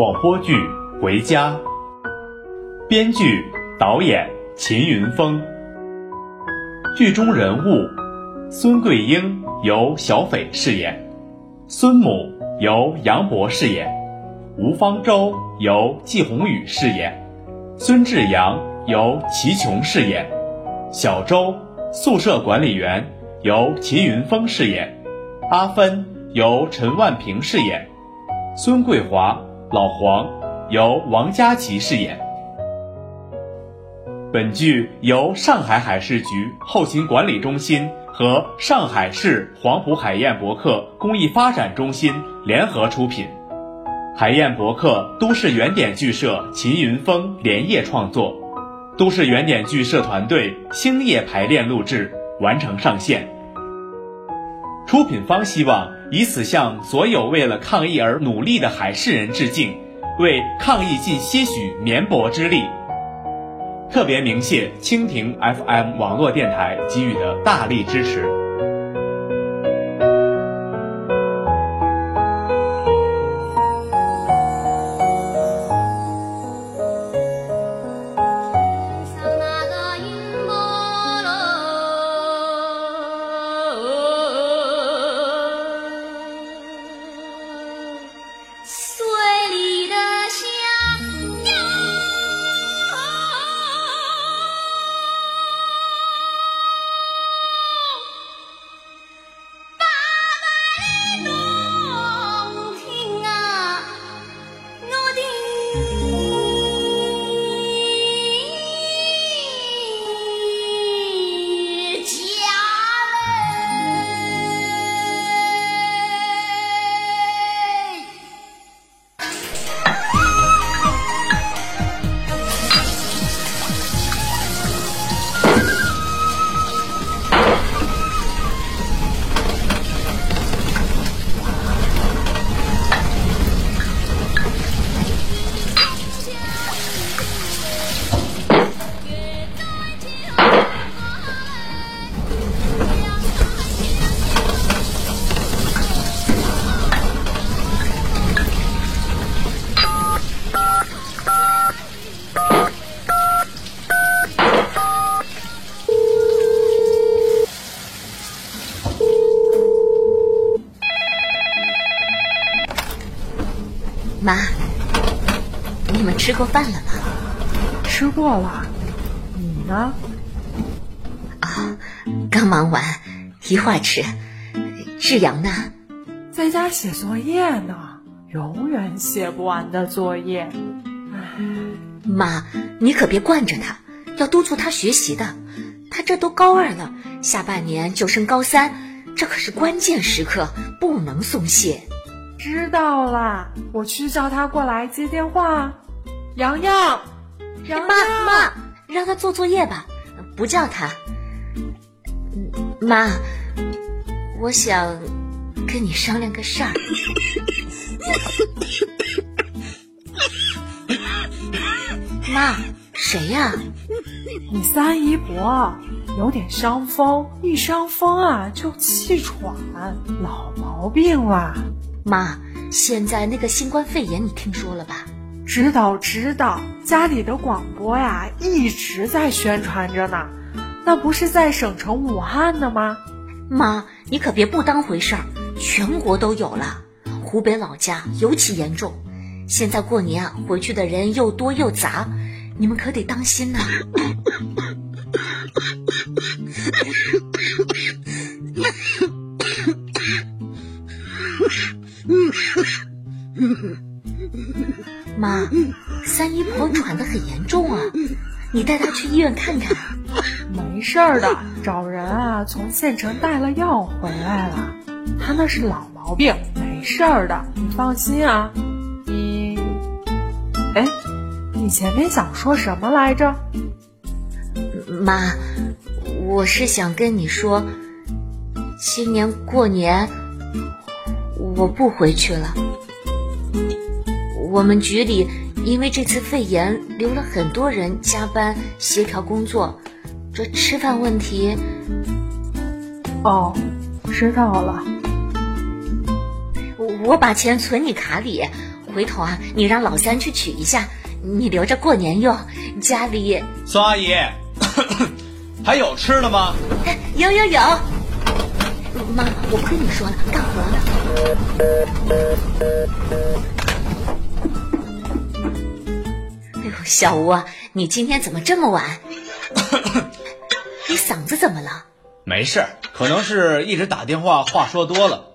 广播剧《回家》，编剧、导演秦云峰。剧中人物：孙桂英由小斐饰演，孙母由杨博饰演，吴方舟由季宏宇饰演，孙志阳由齐琼饰演，小周宿舍管理员由秦云峰饰演，阿芬由陈万平饰演，孙桂华老黄由王佳琪饰演。本剧由上海海事局后勤管理中心和上海市黄埔海燕博客公益发展中心联合出品，海燕博客都市原点剧社秦云峰连夜创作，都市原点剧社团队星夜排练录制，完成上线。出品方希望以此向所有为了抗疫而努力的海事人致敬，为抗疫尽些许绵薄之力。特别鸣谢蜻蜓 FM 网络电台给予的大力支持。吃过饭了吗？吃过了，你呢？啊，刚忙完，一会儿吃。志阳呢？在家写作业呢，永远写不完的作业。唉，妈，你可别惯着他，要督促他学习的。他这都高二了，下半年就升高三，这可是关键时刻，不能松懈。知道了，我去叫他过来接电话。洋洋，洋妈妈，让他做作业吧，不叫他。妈，我想跟你商量个事儿。妈，谁呀？你三姨伯有点伤风，一伤风啊就气喘，老毛病了。妈，现在那个新冠肺炎你听说了吧？知道知道，家里的广播呀一直在宣传着呢。那不是在省城武汉的吗？妈，你可别不当回事儿，全国都有了，湖北老家尤其严重。现在过年啊，回去的人又多又杂，你们可得当心呐。妈，三姨婆喘得很严重啊，你带她去医院看看。没事儿的，找人啊从县城带了药回来了。她那是老毛病，没事儿的，你放心啊。你，哎，你前面想说什么来着？妈，我是想跟你说，今年过年我不回去了。我们局里因为这次肺炎留了很多人加班协调工作，这吃饭问题……哦，知道了。我我把钱存你卡里，回头啊，你让老三去取一下，你留着过年用。家里孙阿姨，还有吃的吗？有有有。妈，我不跟你说了，干活呢。小吴啊，你今天怎么这么晚？你嗓子怎么了？没事，可能是一直打电话，话说多了。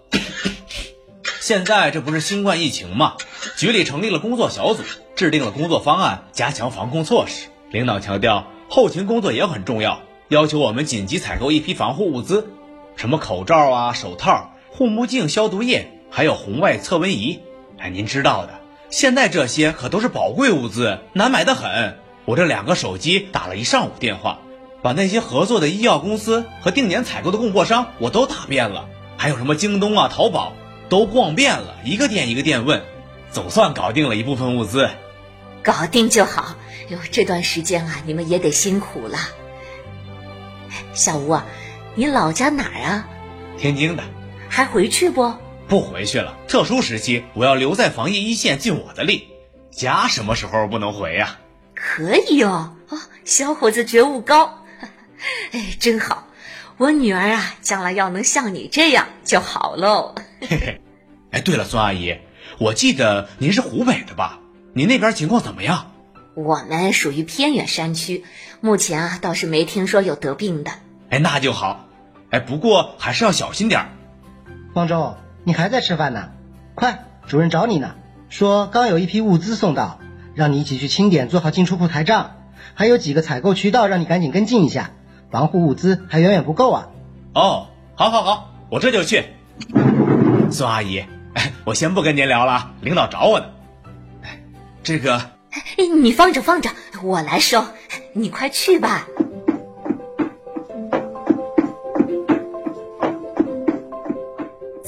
现在这不是新冠疫情吗？局里成立了工作小组，制定了工作方案，加强防控措施。领导强调，后勤工作也很重要，要求我们紧急采购一批防护物资，什么口罩啊、手套、护目镜、消毒液，还有红外测温仪。哎，您知道的，现在这些可都是宝贵物资，难买的很。我这两个手机打了一上午电话，把那些合作的医药公司和定点采购的供货商我都打遍了，还有什么京东啊、淘宝，都逛遍了，一个店一个店问，总算搞定了一部分物资。搞定就好。哟，这段时间啊，你们也得辛苦了。小吴啊，你老家哪儿啊？天津的，还回去不？不回去了。特殊时期，我要留在防疫一线，尽我的力。家什么时候不能回呀？可以哦，哦，小伙子觉悟高，哎，真好。我女儿啊，将来要能像你这样就好喽。嘿嘿，哎，对了，孙阿姨，我记得您是湖北的吧？您那边情况怎么样？我们属于偏远山区，目前啊倒是没听说有得病的。哎，那就好。哎，不过还是要小心点儿。方舟，你还在吃饭呢？快，主任找你呢，说刚有一批物资送到，让你一起去清点，做好进出库台账。还有几个采购渠道，让你赶紧跟进一下。防护物资还远远不够啊。哦，好，好，好，我这就去。孙阿姨，哎，我先不跟您聊了，领导找我呢。哎，这个。你放着放着，我来收。你快去吧。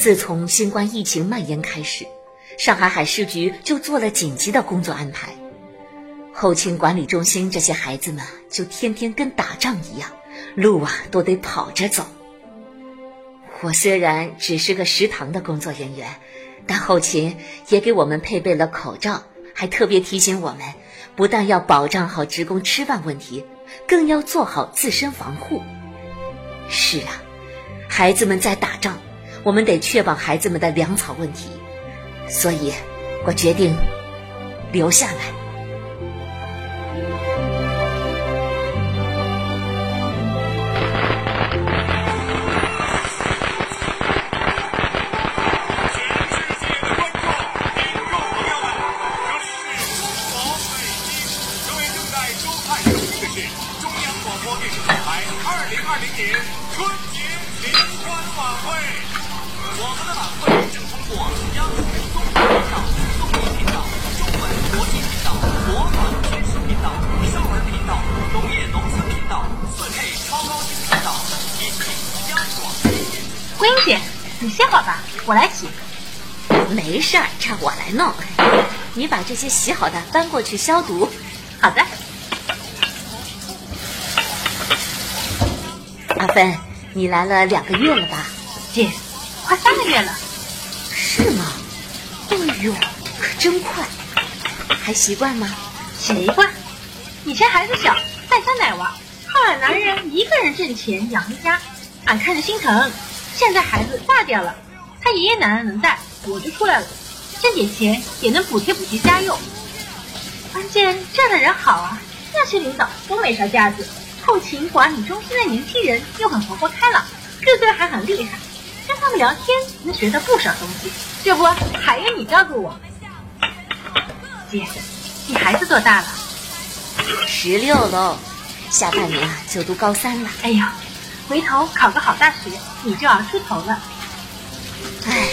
自从新冠疫情蔓延开始，上海海事局就做了紧急的工作安排。后勤管理中心这些孩子们就天天跟打仗一样，路啊都得跑着走。我虽然只是个食堂的工作人员，但后勤也给我们配备了口罩。还特别提醒我们，不但要保障好职工吃饭问题，更要做好自身防护。是啊，孩子们在打仗，我们得确保孩子们的粮草问题，所以，我决定留下来。把这些洗好的搬过去消毒。好的。阿芬，你来了两个月了吧？姐，快三个月了。是吗？哎呦，可真快。还习惯吗？习惯。以前孩子小，带他奶娃，靠俺男人一个人挣钱养一家，俺看着心疼。现在孩子大点了，他爷爷奶奶能带，我就出来了，挣点钱也能补贴补贴家用。关键这样的人好啊，那些领导都没啥架子，后勤管理中心的年轻人又很活泼开朗，个个还很厉害，跟他们聊天能学到不少东西。这不还有你照顾我？姐，你孩子多大了？十六喽，下半年啊就读高三了。哎呀。回头考个好大学，你就要出头了。哎，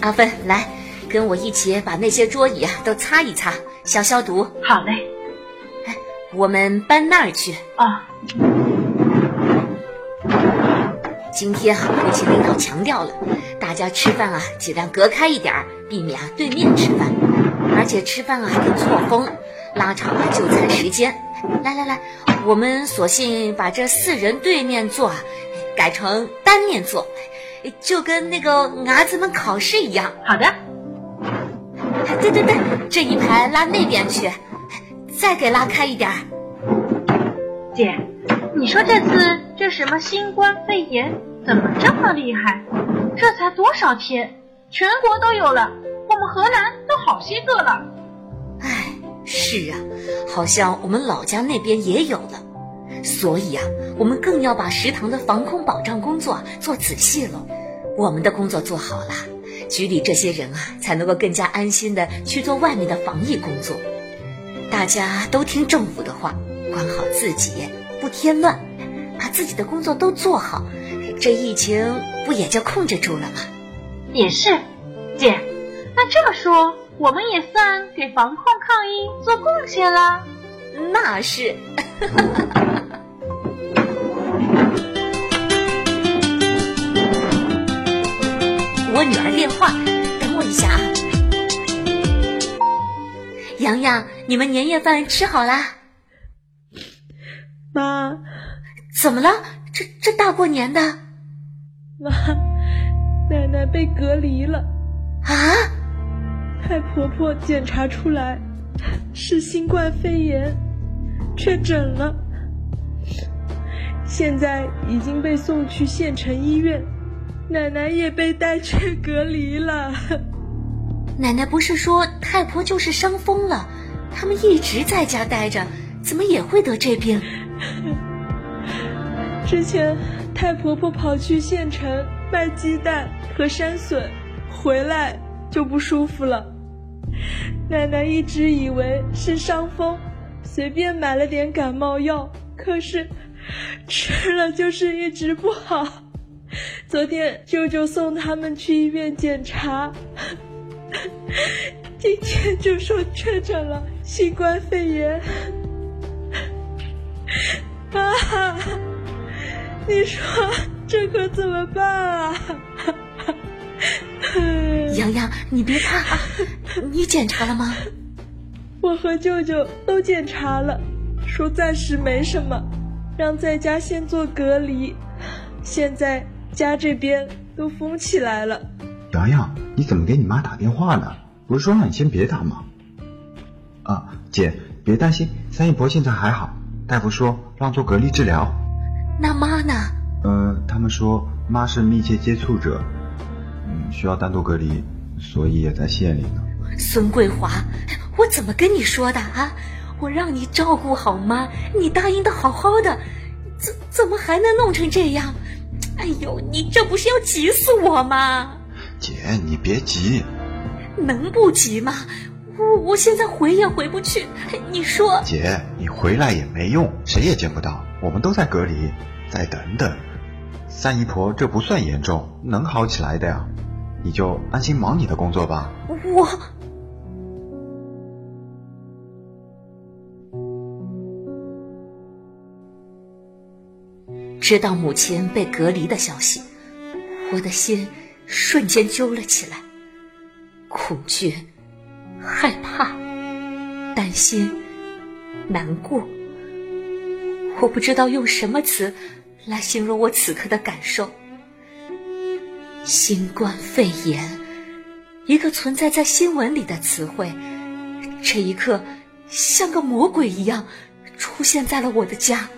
阿芬，来，跟我一起把那些桌椅啊都擦一擦，消消毒。好嘞。哎，我们搬那儿去。哦。今天后勤领导强调了，大家吃饭啊尽量隔开一点儿，避免啊对面吃饭。而且吃饭啊还得错峰，拉长了就餐时间。来来来，我们索性把这四人对面坐，改成单面坐，就跟那个伢子们考试一样。好的，对对对，这一排拉那边去，再给拉开一点儿。姐，你说这次这什么新冠肺炎怎么这么厉害？这才多少天，全国都有了，我们河南都好些个了。唉，是啊，好像我们老家那边也有了。所以啊，我们更要把食堂的防控保障工作做仔细了。我们的工作做好了，局里这些人啊，才能够更加安心的去做外面的防疫工作。大家都听政府的话，管好自己，不添乱，把自己的工作都做好，这疫情不也就控制住了吗？也是，姐，那这么说，我们也算给防控抗疫做贡献啦。那是。我女儿电话，等我一下啊。洋洋，你们年夜饭吃好啦？妈，怎么了？这这大过年的，妈，奶奶被隔离了。啊？太婆婆检查出来是新冠肺炎，确诊了，现在已经被送去县城医院。奶奶也被带去隔离了。奶奶不是说太婆就是伤风了，他们一直在家待着，怎么也会得这病？之前太婆婆跑去县城卖鸡蛋和山笋，回来就不舒服了。奶奶一直以为是伤风，随便买了点感冒药，可是吃了就是一直不好。昨天舅舅送他们去医院检查，今天就说确诊了新冠肺炎。啊，你说这可怎么办啊？洋洋，你别怕，你检查了吗？我和舅舅都检查了，说暂时没什么，让在家先做隔离。现在。家这边都封起来了。洋洋，你怎么给你妈打电话呢？不是说让你先别打吗？啊，姐，别担心，三姨婆现在还好，大夫说让做隔离治疗。那妈呢？呃，他们说妈是密切接触者，嗯，需要单独隔离，所以也在县里呢。孙桂华，我怎么跟你说的啊？我让你照顾好妈，你答应的好好的，怎怎么还能弄成这样？哎呦，你这不是要急死我吗？姐，你别急，能不急吗？我我现在回也回不去，你说？姐，你回来也没用，谁也见不到，我们都在隔离，再等等。三姨婆这不算严重，能好起来的呀，你就安心忙你的工作吧。我。知道母亲被隔离的消息，我的心瞬间揪了起来，恐惧、害怕、担心、难过。我不知道用什么词来形容我此刻的感受。新冠肺炎，一个存在在新闻里的词汇，这一刻像个魔鬼一样出现在了我的家。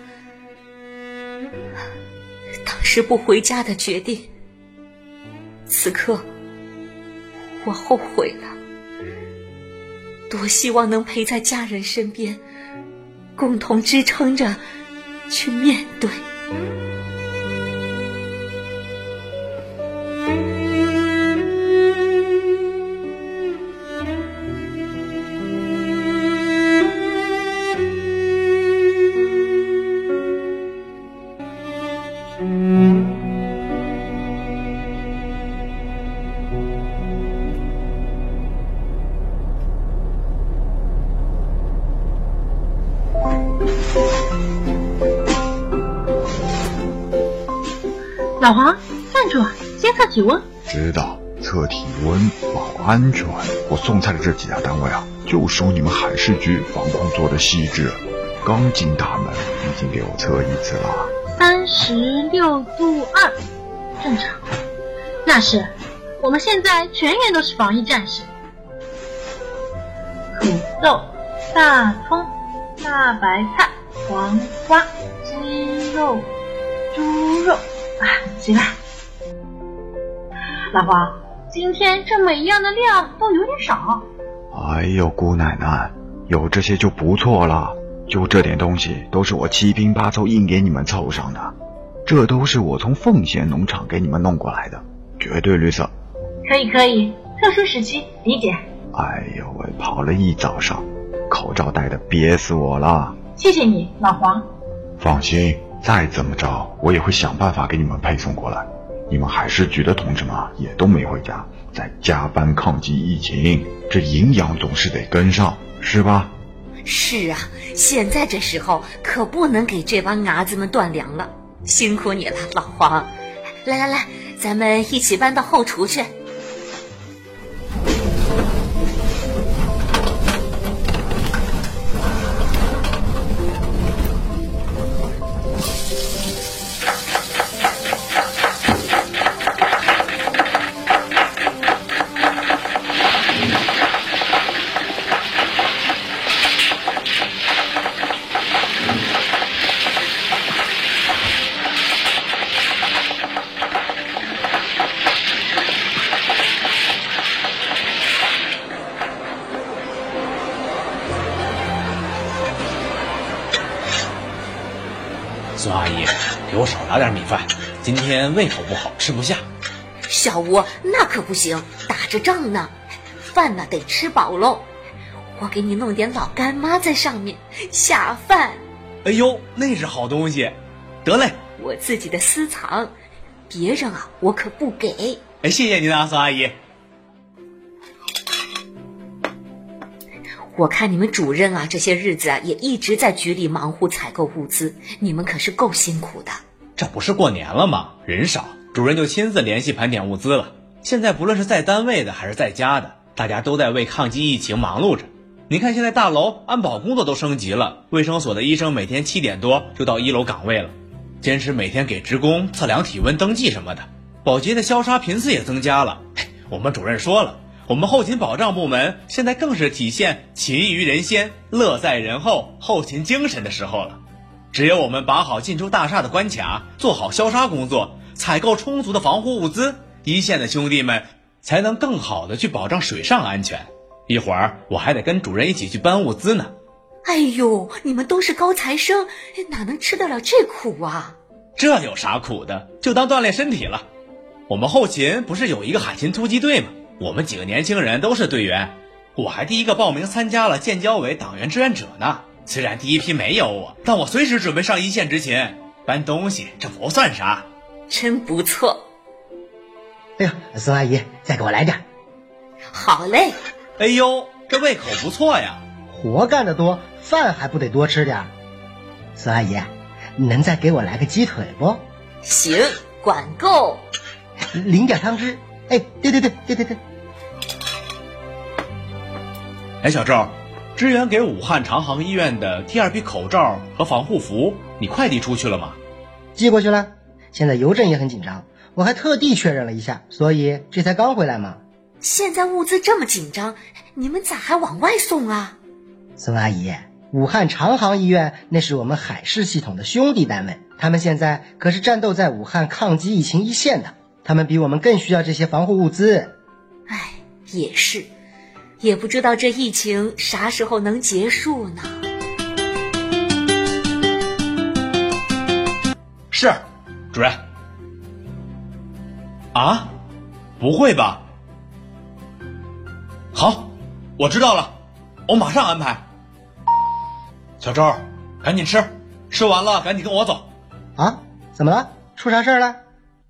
当时不回家的决定，此刻我后悔了。多希望能陪在家人身边，共同支撑着去面对。体温。知道，测体温保安全。我送菜的这几家单位啊，就属你们海事局防控做的细致。刚进大门，已经给我测一次了。三十六度二，正常。那是，我们现在全员都是防疫战士。土豆、大葱、大白菜、黄瓜、鸡肉、猪肉，啊，行了。老黄，今天这每一样的量都有点少。哎呦，姑奶奶，有这些就不错了。就这点东西，都是我七拼八凑硬给你们凑上的。这都是我从奉贤农场给你们弄过来的，绝对绿色。可以可以，特殊时期理解。哎呦喂，跑了一早上，口罩戴的憋死我了。谢谢你，老黄。放心，再怎么着，我也会想办法给你们配送过来。你们海事局的同志们也都没回家，在加班抗击疫情，这营养总是得跟上，是吧？是啊，现在这时候可不能给这帮伢子们断粮了。辛苦你了，老黄。来来来，咱们一起搬到后厨去。胃口不好，吃不下。小吴，那可不行，打着仗呢，饭呢得吃饱喽。我给你弄点老干妈在上面，下饭。哎呦，那是好东西，得嘞，我自己的私藏，别人啊我可不给。哎，谢谢您啊，宋阿姨。我看你们主任啊，这些日子啊也一直在局里忙活采购物资，你们可是够辛苦的。这不是过年了吗？人少，主任就亲自联系盘点物资了。现在不论是在单位的还是在家的，大家都在为抗击疫情忙碌着。你看，现在大楼安保工作都升级了，卫生所的医生每天七点多就到一楼岗位了，坚持每天给职工测量体温、登记什么的。保洁的消杀频次也增加了。我们主任说了，我们后勤保障部门现在更是体现勤于人先、乐在人后后勤精神的时候了。只有我们把好晋州大厦的关卡，做好消杀工作，采购充足的防护物资，一线的兄弟们才能更好的去保障水上安全。一会儿我还得跟主任一起去搬物资呢。哎呦，你们都是高材生，哪能吃得了这苦啊？这有啥苦的？就当锻炼身体了。我们后勤不是有一个海勤突击队吗？我们几个年轻人都是队员，我还第一个报名参加了建交委党员志愿者呢。虽然第一批没有我，但我随时准备上一线执勤。搬东西这不算啥，真不错。哎呦，孙阿姨，再给我来点。好嘞。哎呦，这胃口不错呀！活干得多，饭还不得多吃点？孙阿姨，能再给我来个鸡腿不？行，管够。淋点汤汁。哎，对对对对对对。哎，小赵，支援给武汉长航医院的第二批口罩和防护服，你快递出去了吗？寄过去了。现在邮政也很紧张，我还特地确认了一下，所以这才刚回来嘛。现在物资这么紧张，你们咋还往外送啊？孙阿姨，武汉长航医院那是我们海事系统的兄弟单位，他们现在可是战斗在武汉抗击疫情一线的，他们比我们更需要这些防护物资。哎，也是，也不知道这疫情啥时候能结束呢？是，主任。啊？不会吧？好，我知道了，我马上安排。小周，赶紧吃，吃完了赶紧跟我走。啊？怎么了？出啥事儿了？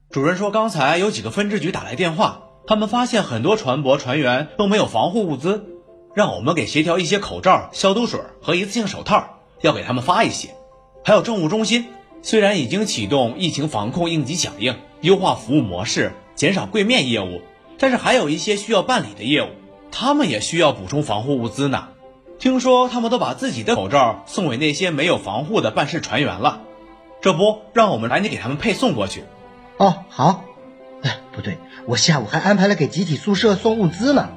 主任说刚才有几个分支局打来电话，他们发现很多船舶船员都没有防护物资，让我们给协调一些口罩、消毒水和一次性手套，要给他们发一些。还有政务中心，虽然已经启动疫情防控应急响应，优化服务模式，减少柜面业务，但是还有一些需要办理的业务。他们也需要补充防护物资呢。听说他们都把自己的口罩送给那些没有防护的办事船员了。这不，让我们赶紧给他们配送过去。哦，好。哎，不对，我下午还安排了给集体宿舍送物资呢。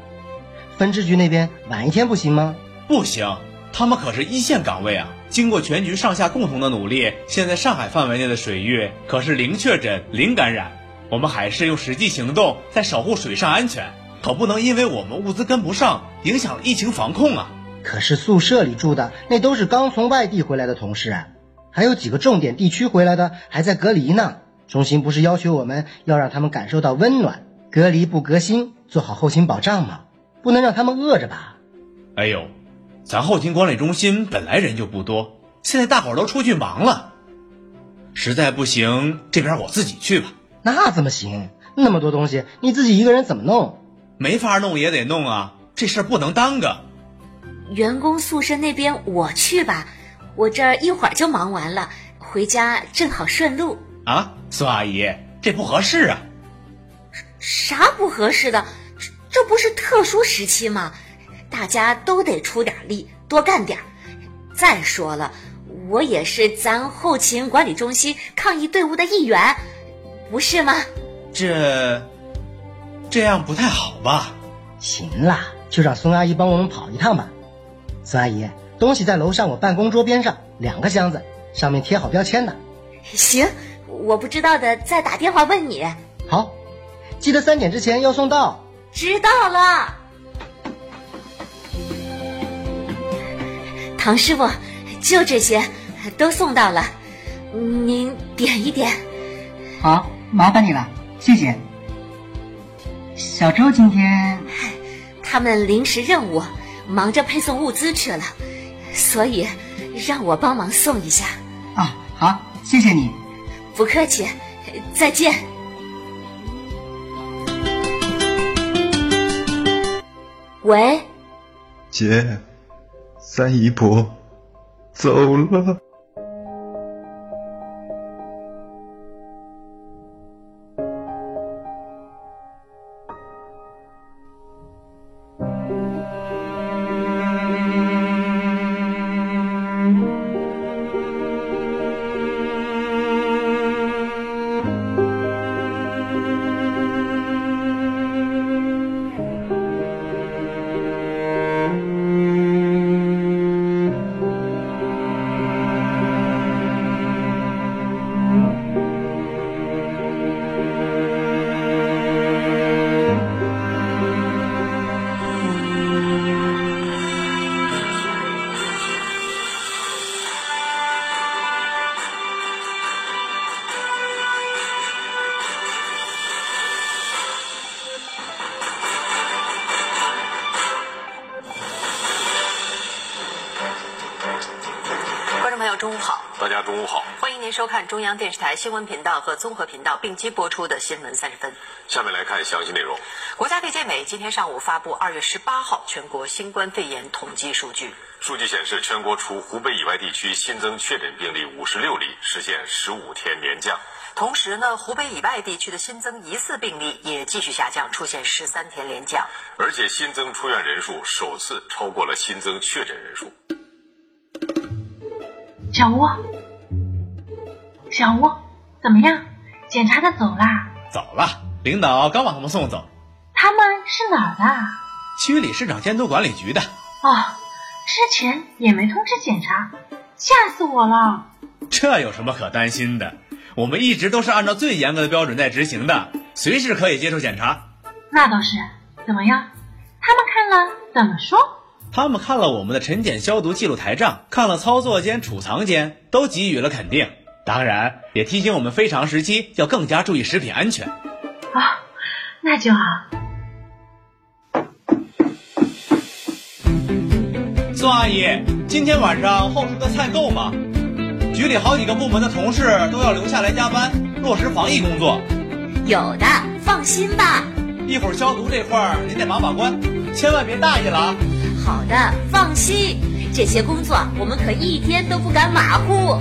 分支局那边晚一天不行吗？不行，他们可是一线岗位啊！经过全局上下共同的努力，现在上海范围内的水域可是零确诊、零感染。我们海事用实际行动在守护水上安全，可不能因为我们物资跟不上，影响了疫情防控啊！可是宿舍里住的那都是刚从外地回来的同事啊，还有几个重点地区回来的还在隔离呢。中心不是要求我们要让他们感受到温暖，隔离不隔心，做好后勤保障吗？不能让他们饿着吧？哎呦，咱后勤管理中心本来人就不多，现在大伙儿都出去忙了，实在不行，这边我自己去吧。那怎么行？那么多东西，你自己一个人怎么弄？没法弄也得弄啊，这事儿不能耽搁。员工宿舍那边我去吧，我这儿一会儿就忙完了，回家正好顺路。啊，孙阿姨，这不合适啊。啥不合适的？这不是特殊时期吗？大家都得出点力，多干点。再说了，我也是咱后勤管理中心抗疫队伍的一员，不是吗？这这样不太好吧？行啦，就让孙阿姨帮我们跑一趟吧。孙阿姨，东西在楼上我办公桌边上两个箱子，上面贴好标签的。行，我不知道的再打电话问你。好，记得三点之前要送到。知道了，唐师傅，就这些，都送到了，您点一点。好，麻烦你了，谢谢。小周今天，他们临时任务，忙着配送物资去了，所以让我帮忙送一下。啊，好，谢谢你。不客气，再见。喂，姐，三姨婆走了。收看中央电视台新闻频道和综合频道并机播出的新闻三十分。下面来看详细内容。国家卫健委今天上午发布二月十八号全国新冠肺炎统计数据。数据显示，全国除湖北以外地区新增确诊病例五十六例，实现十五天连降。同时呢，湖北以外地区的新增疑似病例也继续下降，出现十三天连降。而且新增出院人数首次超过了新增确诊人数。小吴，小吴，怎么样？检查的走啦？走了，领导刚把他们送走。他们是哪儿的？区里市场监督管理局的。哦，之前也没通知检查，吓死我了。这有什么可担心的？我们一直都是按照最严格的标准在执行的，随时可以接受检查。那倒是。怎么样？他们看了怎么说？他们看了我们的晨检消毒记录台账，看了操作间、储藏间，都给予了肯定。当然，也提醒我们非常时期要更加注意食品安全。啊，那就好。宋阿姨，今天晚上后厨的菜够吗？局里好几个部门的同事都要留下来加班，落实防疫工作。有的，放心吧。一会儿消毒这块儿您得把把关，千万别大意了啊。好的，放心，这些工作我们可一天都不敢马虎。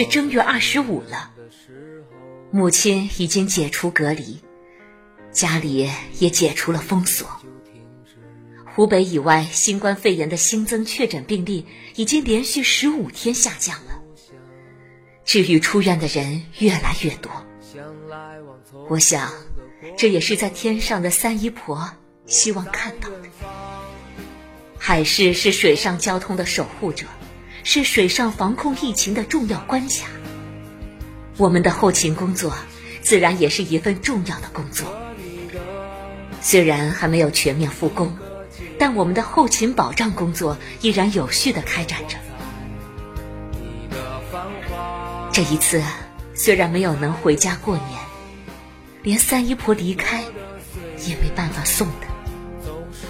是正月二十五了，母亲已经解除隔离，家里也解除了封锁。湖北以外新冠肺炎的新增确诊病例已经连续十五天下降了，治愈出院的人越来越多。我想，这也是在天上的三姨婆希望看到的。海市是水上交通的守护者。是水上防控疫情的重要关卡。我们的后勤工作自然也是一份重要的工作。虽然还没有全面复工，但我们的后勤保障工作依然有序的开展着。这一次虽然没有能回家过年，连三姨婆离开也没办法送的，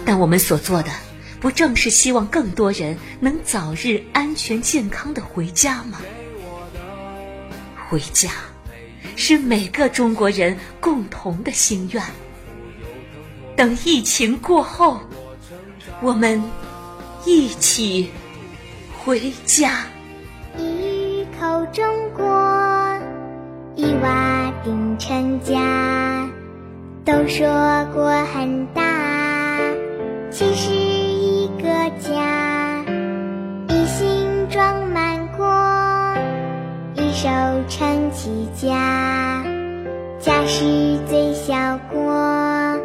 但我们所做的。不正是希望更多人能早日安全健康的回家吗？回家，是每个中国人共同的心愿。等疫情过后，我们一起回家。一口中国，一瓦顶成家。都说国很大，其实。家，一心装满国，一手撑起家。家是最小国，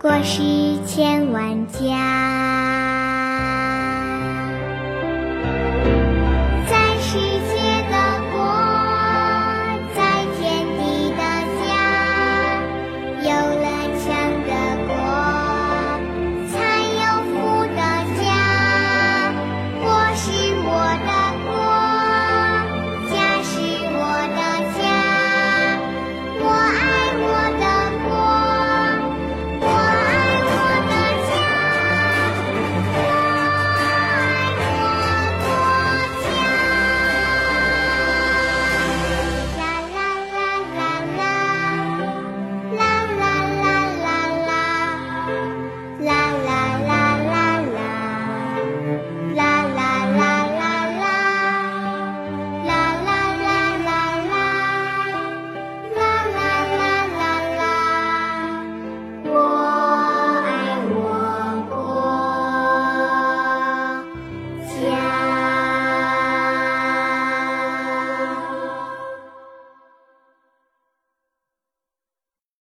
国是千万家。